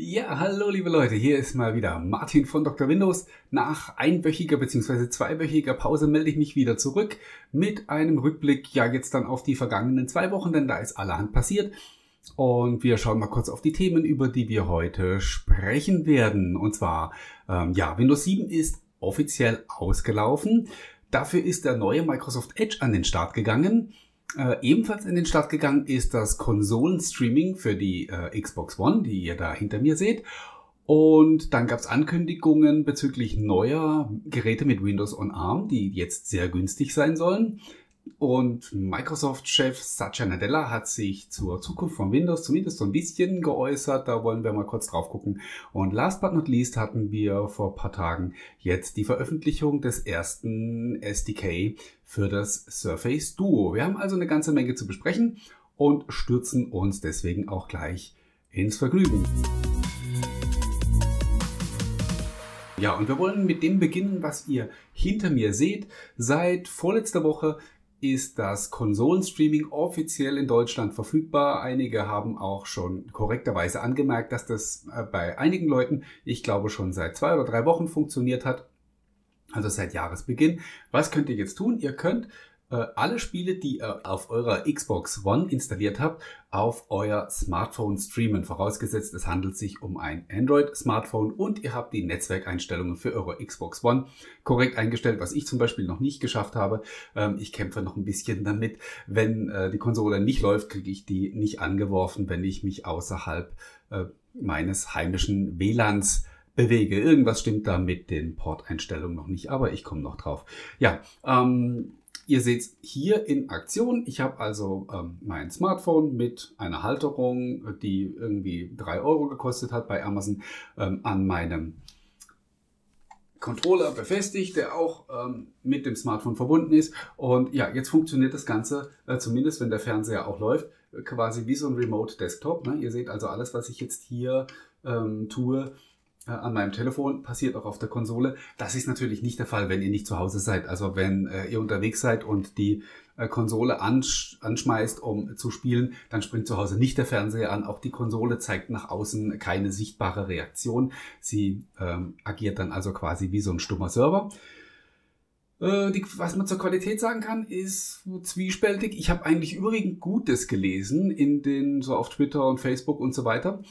Ja, hallo liebe Leute, hier ist mal wieder Martin von Dr. Windows. Nach einwöchiger bzw. zweiwöchiger Pause melde ich mich wieder zurück mit einem Rückblick, ja jetzt dann auf die vergangenen zwei Wochen, denn da ist allerhand passiert. Und wir schauen mal kurz auf die Themen, über die wir heute sprechen werden. Und zwar, ähm, ja, Windows 7 ist offiziell ausgelaufen. Dafür ist der neue Microsoft Edge an den Start gegangen. Äh, ebenfalls in den Start gegangen ist das Konsolenstreaming für die äh, Xbox One, die ihr da hinter mir seht. Und dann gab es Ankündigungen bezüglich neuer Geräte mit Windows on ARM, die jetzt sehr günstig sein sollen. Und Microsoft-Chef Satya Nadella hat sich zur Zukunft von Windows zumindest so ein bisschen geäußert. Da wollen wir mal kurz drauf gucken. Und last but not least hatten wir vor paar Tagen jetzt die Veröffentlichung des ersten SDK für das Surface Duo. Wir haben also eine ganze Menge zu besprechen und stürzen uns deswegen auch gleich ins Vergnügen. Ja, und wir wollen mit dem beginnen, was ihr hinter mir seht. Seit vorletzter Woche ist das Konsolenstreaming offiziell in Deutschland verfügbar. Einige haben auch schon korrekterweise angemerkt, dass das äh, bei einigen Leuten, ich glaube, schon seit zwei oder drei Wochen funktioniert hat. Also seit Jahresbeginn. Was könnt ihr jetzt tun? Ihr könnt alle Spiele, die ihr auf eurer Xbox One installiert habt, auf euer Smartphone streamen. Vorausgesetzt, es handelt sich um ein Android-Smartphone und ihr habt die Netzwerkeinstellungen für eure Xbox One korrekt eingestellt, was ich zum Beispiel noch nicht geschafft habe. Ähm, ich kämpfe noch ein bisschen damit. Wenn äh, die Konsole nicht läuft, kriege ich die nicht angeworfen, wenn ich mich außerhalb äh, meines heimischen WLANs bewege. Irgendwas stimmt da mit den Porteinstellungen noch nicht, aber ich komme noch drauf. Ja, ähm, Ihr seht es hier in Aktion. Ich habe also ähm, mein Smartphone mit einer Halterung, die irgendwie drei Euro gekostet hat bei Amazon, ähm, an meinem Controller befestigt, der auch ähm, mit dem Smartphone verbunden ist. Und ja, jetzt funktioniert das Ganze, äh, zumindest wenn der Fernseher auch läuft, quasi wie so ein Remote Desktop. Ne? Ihr seht also alles, was ich jetzt hier ähm, tue, äh, an meinem Telefon, passiert auch auf der Konsole. Das ist natürlich nicht der Fall, wenn ihr nicht zu Hause seid. Also wenn äh, ihr unterwegs seid und die äh, Konsole ansch anschmeißt, um zu spielen, dann springt zu Hause nicht der Fernseher an. Auch die Konsole zeigt nach außen keine sichtbare Reaktion. Sie ähm, agiert dann also quasi wie so ein stummer Server. Äh, die, was man zur Qualität sagen kann, ist zwiespältig. Ich habe eigentlich überwiegend Gutes gelesen in den so auf Twitter und Facebook und so weiter.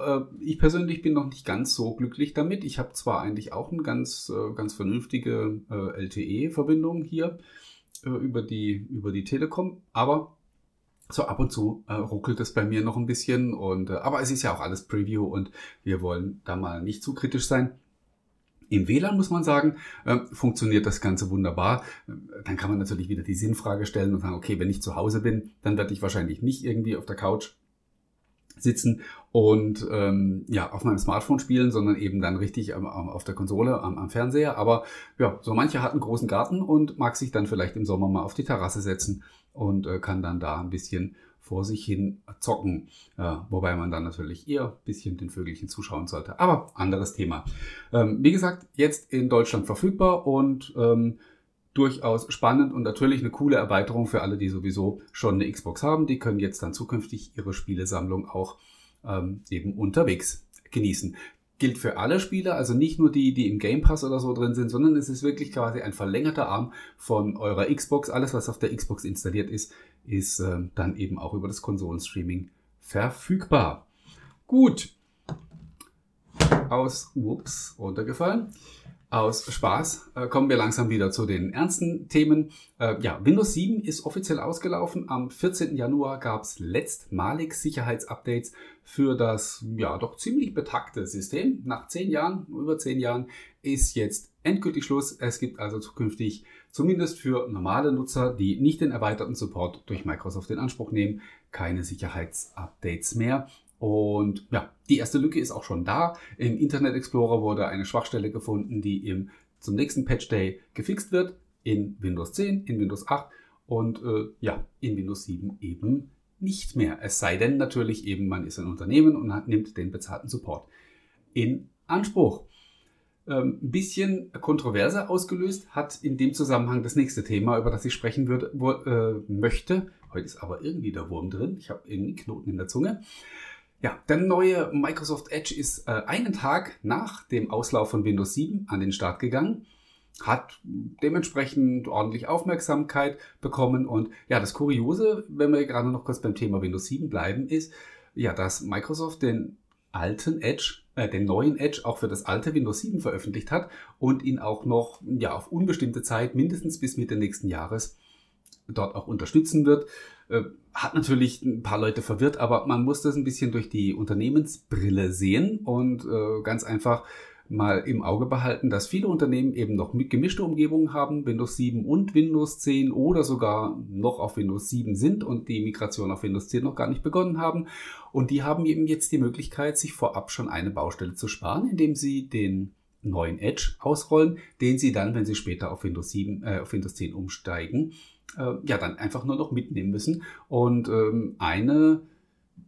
Äh, ich persönlich bin noch nicht ganz so glücklich damit. Ich habe zwar eigentlich auch eine ganz, äh, ganz vernünftige äh, LTE-Verbindung hier über, die, über die Telekom, aber so ab und zu äh, ruckelt es bei mir noch ein bisschen und äh, aber es ist ja auch alles Preview und wir wollen da mal nicht zu kritisch sein. Im WLAN muss man sagen, äh, funktioniert das Ganze wunderbar. Dann kann man natürlich wieder die Sinnfrage stellen und sagen, okay, wenn ich zu Hause bin, dann werde ich wahrscheinlich nicht irgendwie auf der Couch sitzen und ähm, ja auf meinem Smartphone spielen, sondern eben dann richtig am, am, auf der Konsole, am, am Fernseher. Aber ja, so mancher hat einen großen Garten und mag sich dann vielleicht im Sommer mal auf die Terrasse setzen und äh, kann dann da ein bisschen vor sich hin zocken. Äh, wobei man dann natürlich eher ein bisschen den Vögelchen zuschauen sollte. Aber anderes Thema. Ähm, wie gesagt, jetzt in Deutschland verfügbar und ähm, durchaus spannend und natürlich eine coole Erweiterung für alle, die sowieso schon eine Xbox haben. Die können jetzt dann zukünftig ihre Spielesammlung auch ähm, eben unterwegs genießen. Gilt für alle Spieler, also nicht nur die, die im Game Pass oder so drin sind, sondern es ist wirklich quasi ein verlängerter Arm von eurer Xbox. Alles, was auf der Xbox installiert ist, ist äh, dann eben auch über das Konsolenstreaming verfügbar. Gut. Aus, ups, runtergefallen. Aus Spaß äh, kommen wir langsam wieder zu den ernsten Themen. Äh, ja, Windows 7 ist offiziell ausgelaufen. Am 14. Januar gab es letztmalig Sicherheitsupdates für das ja doch ziemlich betagte System. Nach zehn Jahren, über zehn Jahren, ist jetzt endgültig Schluss. Es gibt also zukünftig zumindest für normale Nutzer, die nicht den erweiterten Support durch Microsoft in Anspruch nehmen, keine Sicherheitsupdates mehr. Und ja, die erste Lücke ist auch schon da. Im Internet Explorer wurde eine Schwachstelle gefunden, die im, zum nächsten Patch Day gefixt wird. In Windows 10, in Windows 8 und äh, ja, in Windows 7 eben nicht mehr. Es sei denn natürlich eben, man ist ein Unternehmen und hat, nimmt den bezahlten Support in Anspruch. Ähm, ein bisschen Kontroverse ausgelöst hat in dem Zusammenhang das nächste Thema, über das ich sprechen würde, wo, äh, möchte. Heute ist aber irgendwie der Wurm drin. Ich habe irgendwie Knoten in der Zunge. Ja, der neue Microsoft Edge ist äh, einen Tag nach dem Auslauf von Windows 7 an den Start gegangen hat dementsprechend ordentlich Aufmerksamkeit bekommen. Und ja, das Kuriose, wenn wir gerade noch kurz beim Thema Windows 7 bleiben, ist, ja, dass Microsoft den alten Edge, äh, den neuen Edge auch für das alte Windows 7 veröffentlicht hat und ihn auch noch ja, auf unbestimmte Zeit, mindestens bis Mitte nächsten Jahres, dort auch unterstützen wird. Äh, hat natürlich ein paar Leute verwirrt, aber man muss das ein bisschen durch die Unternehmensbrille sehen und äh, ganz einfach mal im Auge behalten, dass viele Unternehmen eben noch gemischte Umgebungen haben, Windows 7 und Windows 10 oder sogar noch auf Windows 7 sind und die Migration auf Windows 10 noch gar nicht begonnen haben. Und die haben eben jetzt die Möglichkeit, sich vorab schon eine Baustelle zu sparen, indem sie den neuen Edge ausrollen, den sie dann, wenn sie später auf Windows 7, äh, auf Windows 10 umsteigen, äh, ja, dann einfach nur noch mitnehmen müssen. Und ähm, eine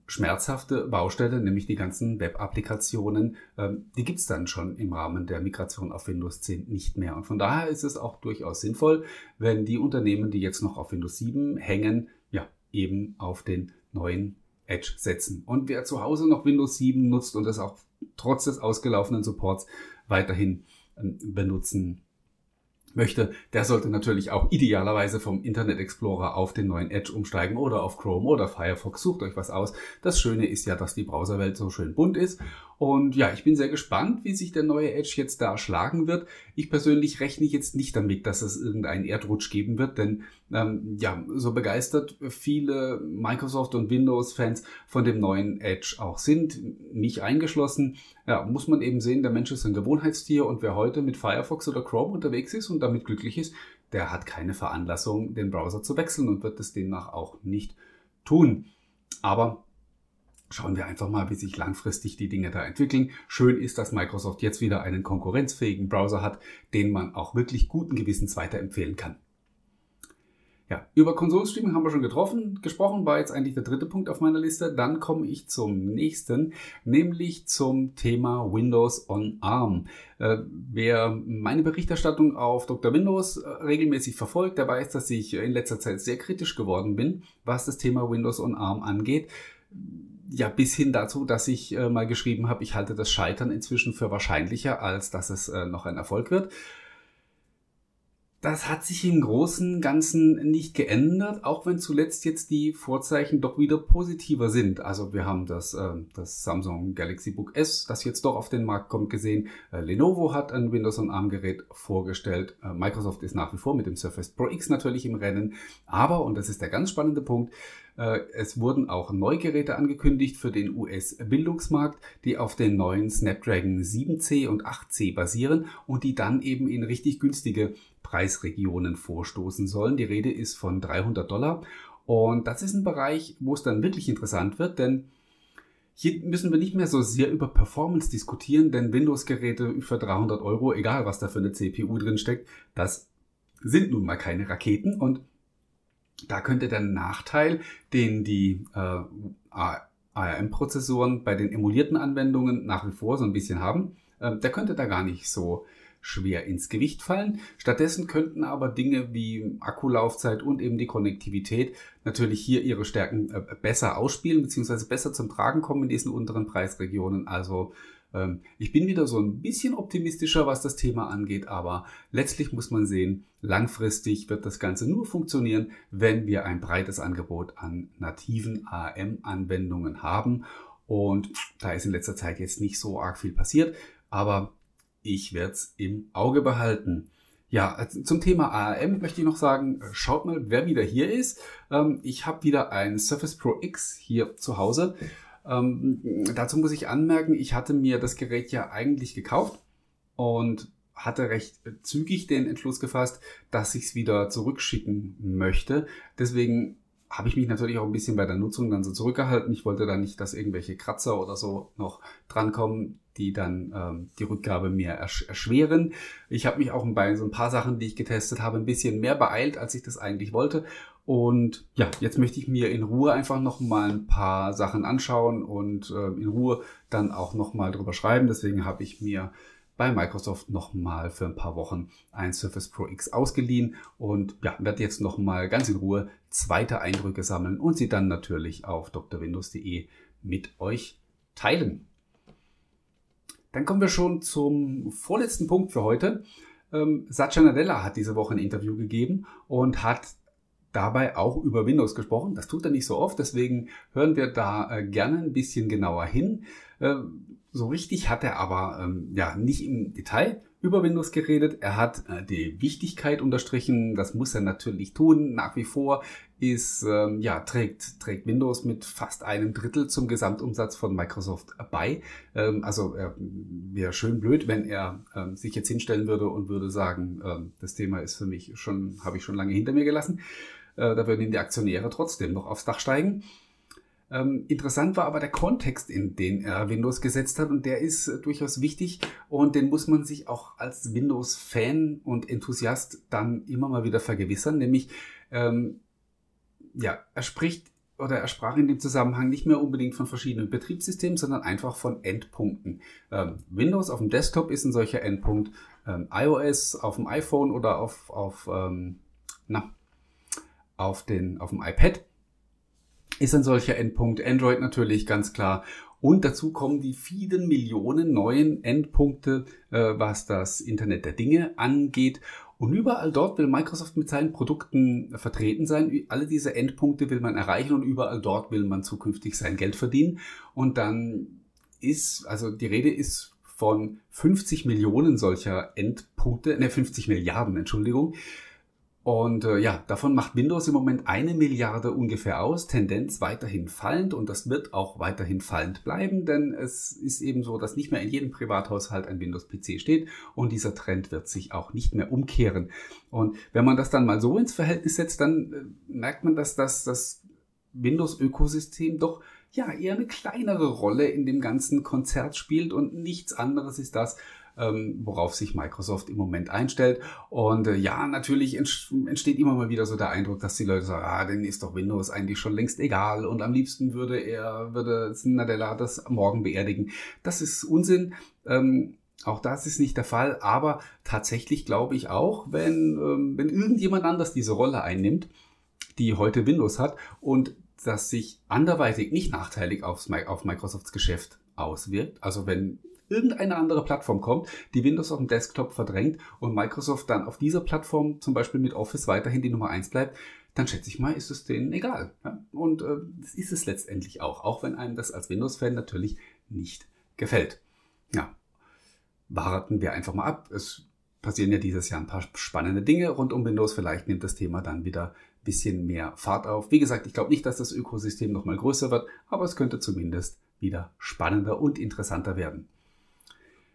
schmerzhafte Baustelle, nämlich die ganzen Web-Applikationen, ähm, die gibt es dann schon im Rahmen der Migration auf Windows 10 nicht mehr. Und von daher ist es auch durchaus sinnvoll, wenn die Unternehmen, die jetzt noch auf Windows 7 hängen, ja, eben auf den neuen Edge setzen. Und wer zu Hause noch Windows 7 nutzt und das auch trotz des ausgelaufenen Supports weiterhin ähm, benutzen möchte, der sollte natürlich auch idealerweise vom Internet Explorer auf den neuen Edge umsteigen oder auf Chrome oder Firefox. Sucht euch was aus. Das Schöne ist ja, dass die Browserwelt so schön bunt ist. Und ja, ich bin sehr gespannt, wie sich der neue Edge jetzt da schlagen wird. Ich persönlich rechne jetzt nicht damit, dass es irgendeinen Erdrutsch geben wird, denn ähm, ja, so begeistert viele Microsoft und Windows-Fans von dem neuen Edge auch sind, mich eingeschlossen, ja, muss man eben sehen, der Mensch ist ein Gewohnheitstier und wer heute mit Firefox oder Chrome unterwegs ist und damit glücklich ist, der hat keine Veranlassung, den Browser zu wechseln und wird es demnach auch nicht tun. Aber schauen wir einfach mal, wie sich langfristig die Dinge da entwickeln. Schön ist, dass Microsoft jetzt wieder einen konkurrenzfähigen Browser hat, den man auch wirklich guten Gewissens weiterempfehlen kann. Ja, über Konsolenstreaming haben wir schon getroffen, gesprochen, war jetzt eigentlich der dritte Punkt auf meiner Liste. Dann komme ich zum nächsten, nämlich zum Thema Windows on ARM. Äh, wer meine Berichterstattung auf Dr. Windows äh, regelmäßig verfolgt, der weiß, dass ich in letzter Zeit sehr kritisch geworden bin, was das Thema Windows on ARM angeht ja, bis hin dazu, dass ich äh, mal geschrieben habe, ich halte das Scheitern inzwischen für wahrscheinlicher, als dass es äh, noch ein Erfolg wird. Das hat sich im Großen und Ganzen nicht geändert, auch wenn zuletzt jetzt die Vorzeichen doch wieder positiver sind. Also wir haben das, äh, das Samsung Galaxy Book S, das jetzt doch auf den Markt kommt, gesehen. Äh, Lenovo hat ein Windows on ARM Gerät vorgestellt. Äh, Microsoft ist nach wie vor mit dem Surface Pro X natürlich im Rennen. Aber, und das ist der ganz spannende Punkt, äh, es wurden auch Neugeräte angekündigt für den US-Bildungsmarkt, die auf den neuen Snapdragon 7C und 8C basieren und die dann eben in richtig günstige Preisregionen vorstoßen sollen. Die Rede ist von 300 Dollar und das ist ein Bereich, wo es dann wirklich interessant wird, denn hier müssen wir nicht mehr so sehr über Performance diskutieren, denn Windows-Geräte für 300 Euro, egal was da für eine CPU drin steckt, das sind nun mal keine Raketen und da könnte der Nachteil, den die äh, ARM-Prozessoren bei den emulierten Anwendungen nach wie vor so ein bisschen haben, äh, der könnte da gar nicht so schwer ins Gewicht fallen. Stattdessen könnten aber Dinge wie Akkulaufzeit und eben die Konnektivität natürlich hier ihre Stärken äh, besser ausspielen bzw. besser zum Tragen kommen in diesen unteren Preisregionen. Also ähm, ich bin wieder so ein bisschen optimistischer, was das Thema angeht, aber letztlich muss man sehen, langfristig wird das Ganze nur funktionieren, wenn wir ein breites Angebot an nativen AM-Anwendungen haben. Und da ist in letzter Zeit jetzt nicht so arg viel passiert, aber ich werde es im Auge behalten. Ja, zum Thema ARM möchte ich noch sagen, schaut mal, wer wieder hier ist. Ähm, ich habe wieder ein Surface Pro X hier zu Hause. Ähm, dazu muss ich anmerken, ich hatte mir das Gerät ja eigentlich gekauft und hatte recht zügig den Entschluss gefasst, dass ich es wieder zurückschicken möchte. Deswegen habe ich mich natürlich auch ein bisschen bei der Nutzung dann so zurückgehalten. Ich wollte da nicht, dass irgendwelche Kratzer oder so noch drankommen, die dann ähm, die Rückgabe mir ersch erschweren. Ich habe mich auch bei so ein paar Sachen, die ich getestet habe, ein bisschen mehr beeilt, als ich das eigentlich wollte. Und ja, jetzt möchte ich mir in Ruhe einfach noch mal ein paar Sachen anschauen und äh, in Ruhe dann auch noch mal drüber schreiben. Deswegen habe ich mir bei Microsoft nochmal für ein paar Wochen ein Surface Pro X ausgeliehen und ja, werde jetzt nochmal ganz in Ruhe zweite Eindrücke sammeln und sie dann natürlich auf drwindows.de mit euch teilen. Dann kommen wir schon zum vorletzten Punkt für heute. Ähm, Satya Nadella hat diese Woche ein Interview gegeben und hat dabei auch über Windows gesprochen. Das tut er nicht so oft, deswegen hören wir da äh, gerne ein bisschen genauer hin. Äh, so richtig hat er aber ähm, ja nicht im Detail über Windows geredet. Er hat äh, die Wichtigkeit unterstrichen. Das muss er natürlich tun. Nach wie vor ist, ähm, ja, trägt, trägt Windows mit fast einem Drittel zum Gesamtumsatz von Microsoft bei. Ähm, also äh, wäre schön blöd, wenn er ähm, sich jetzt hinstellen würde und würde sagen, ähm, das Thema ist für mich schon, habe ich schon lange hinter mir gelassen. Äh, da würden die Aktionäre trotzdem noch aufs Dach steigen. Ähm, interessant war aber der Kontext, in den er Windows gesetzt hat und der ist äh, durchaus wichtig und den muss man sich auch als Windows-Fan und Enthusiast dann immer mal wieder vergewissern, nämlich ähm, ja, er spricht oder er sprach in dem Zusammenhang nicht mehr unbedingt von verschiedenen Betriebssystemen, sondern einfach von Endpunkten. Ähm, Windows auf dem Desktop ist ein solcher Endpunkt, ähm, iOS auf dem iPhone oder auf, auf, ähm, na, auf, den, auf dem iPad ist ein solcher Endpunkt. Android natürlich ganz klar. Und dazu kommen die vielen Millionen neuen Endpunkte, äh, was das Internet der Dinge angeht. Und überall dort will Microsoft mit seinen Produkten vertreten sein. Alle diese Endpunkte will man erreichen und überall dort will man zukünftig sein Geld verdienen. Und dann ist, also die Rede ist von 50 Millionen solcher Endpunkte, ne 50 Milliarden, Entschuldigung. Und äh, ja, davon macht Windows im Moment eine Milliarde ungefähr aus, Tendenz weiterhin fallend und das wird auch weiterhin fallend bleiben, denn es ist eben so, dass nicht mehr in jedem Privathaushalt ein Windows-PC steht und dieser Trend wird sich auch nicht mehr umkehren. Und wenn man das dann mal so ins Verhältnis setzt, dann äh, merkt man, dass das, das Windows-Ökosystem doch ja eher eine kleinere Rolle in dem ganzen Konzert spielt und nichts anderes ist das, worauf sich Microsoft im Moment einstellt. Und äh, ja, natürlich entsteht immer mal wieder so der Eindruck, dass die Leute sagen, ah, denen ist doch Windows eigentlich schon längst egal und am liebsten würde er, würde Nadella das morgen beerdigen. Das ist Unsinn. Ähm, auch das ist nicht der Fall, aber tatsächlich glaube ich auch, wenn, ähm, wenn irgendjemand anders diese Rolle einnimmt, die heute Windows hat und das sich anderweitig nicht nachteilig auf Microsofts Geschäft auswirkt. Also wenn irgendeine andere Plattform kommt, die Windows auf dem Desktop verdrängt und Microsoft dann auf dieser Plattform zum Beispiel mit Office weiterhin die Nummer eins bleibt, dann schätze ich mal, ist es denen egal. Ja? Und äh, das ist es letztendlich auch, auch wenn einem das als Windows-Fan natürlich nicht gefällt. Ja, warten wir einfach mal ab. Es passieren ja dieses Jahr ein paar spannende Dinge rund um Windows. Vielleicht nimmt das Thema dann wieder ein bisschen mehr Fahrt auf. Wie gesagt, ich glaube nicht, dass das Ökosystem nochmal größer wird, aber es könnte zumindest wieder spannender und interessanter werden.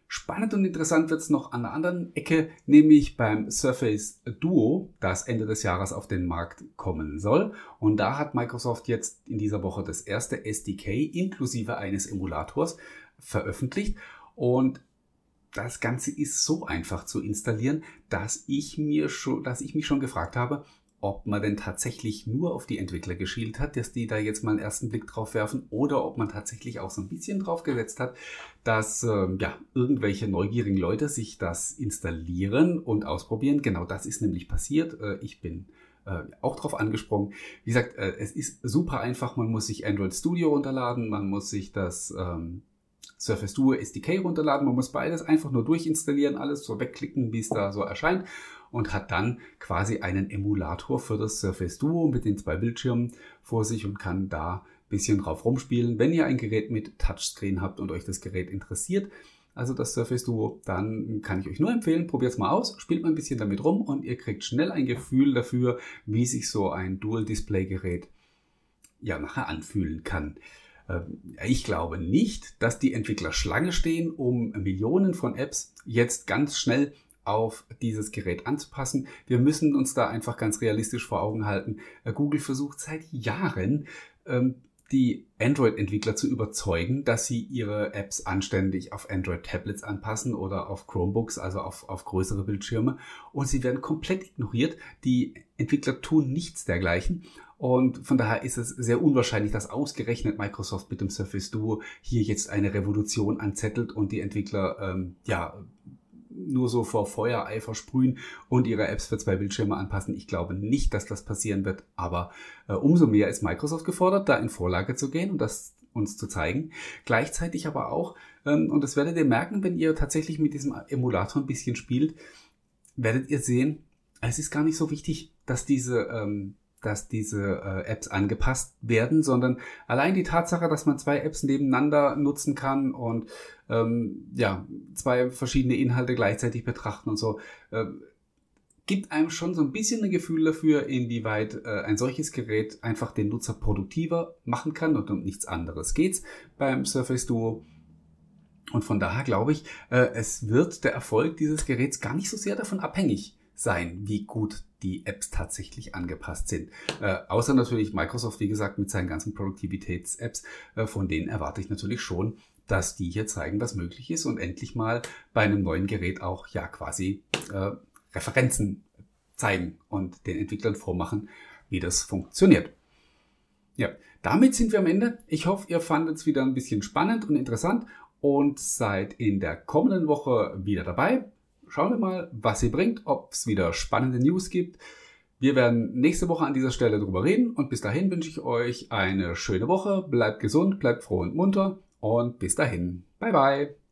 Spannend und interessant wird es noch an der anderen Ecke, nämlich beim Surface Duo, das Ende des Jahres auf den Markt kommen soll. Und da hat Microsoft jetzt in dieser Woche das erste SDK inklusive eines Emulators veröffentlicht. Und das Ganze ist so einfach zu installieren, dass ich mir schon, dass ich mich schon gefragt habe, ob man denn tatsächlich nur auf die Entwickler geschielt hat, dass die da jetzt mal einen ersten Blick drauf werfen, oder ob man tatsächlich auch so ein bisschen drauf gesetzt hat, dass ähm, ja, irgendwelche neugierigen Leute sich das installieren und ausprobieren. Genau das ist nämlich passiert. Äh, ich bin äh, auch drauf angesprungen. Wie gesagt, äh, es ist super einfach. Man muss sich Android Studio runterladen, man muss sich das ähm, Surface Duo SDK runterladen, man muss beides einfach nur durchinstallieren, alles so wegklicken, wie es da so erscheint und hat dann quasi einen Emulator für das Surface Duo mit den zwei Bildschirmen vor sich und kann da ein bisschen drauf rumspielen. Wenn ihr ein Gerät mit Touchscreen habt und euch das Gerät interessiert, also das Surface Duo, dann kann ich euch nur empfehlen, probiert es mal aus, spielt mal ein bisschen damit rum und ihr kriegt schnell ein Gefühl dafür, wie sich so ein Dual-Display-Gerät ja nachher anfühlen kann. Ähm, ich glaube nicht, dass die Entwickler Schlange stehen, um Millionen von Apps jetzt ganz schnell auf dieses Gerät anzupassen. Wir müssen uns da einfach ganz realistisch vor Augen halten. Äh, Google versucht seit Jahren, ähm, die Android-Entwickler zu überzeugen, dass sie ihre Apps anständig auf Android-Tablets anpassen oder auf Chromebooks, also auf, auf größere Bildschirme. Und sie werden komplett ignoriert. Die Entwickler tun nichts dergleichen. Und von daher ist es sehr unwahrscheinlich, dass ausgerechnet Microsoft mit dem Surface Duo hier jetzt eine Revolution anzettelt und die Entwickler ähm, ja nur so vor Feuereifer sprühen und ihre Apps für zwei Bildschirme anpassen. Ich glaube nicht, dass das passieren wird, aber äh, umso mehr ist Microsoft gefordert, da in Vorlage zu gehen und das uns zu zeigen. Gleichzeitig aber auch, ähm, und das werdet ihr merken, wenn ihr tatsächlich mit diesem Emulator ein bisschen spielt, werdet ihr sehen, es ist gar nicht so wichtig, dass diese, ähm, dass diese äh, Apps angepasst werden, sondern allein die Tatsache, dass man zwei Apps nebeneinander nutzen kann und ähm, ja, zwei verschiedene Inhalte gleichzeitig betrachten und so, äh, gibt einem schon so ein bisschen ein Gefühl dafür, inwieweit äh, ein solches Gerät einfach den Nutzer produktiver machen kann und um nichts anderes geht's beim Surface Duo. Und von daher glaube ich, äh, es wird der Erfolg dieses Geräts gar nicht so sehr davon abhängig sein, wie gut die Apps tatsächlich angepasst sind. Äh, außer natürlich Microsoft, wie gesagt, mit seinen ganzen Produktivitäts-Apps, äh, von denen erwarte ich natürlich schon, dass die hier zeigen, was möglich ist und endlich mal bei einem neuen Gerät auch ja quasi äh, Referenzen zeigen und den Entwicklern vormachen, wie das funktioniert. Ja, damit sind wir am Ende. Ich hoffe, ihr fandet es wieder ein bisschen spannend und interessant und seid in der kommenden Woche wieder dabei. Schauen wir mal, was sie bringt, ob es wieder spannende News gibt. Wir werden nächste Woche an dieser Stelle drüber reden und bis dahin wünsche ich euch eine schöne Woche. Bleibt gesund, bleibt froh und munter und bis dahin. Bye bye.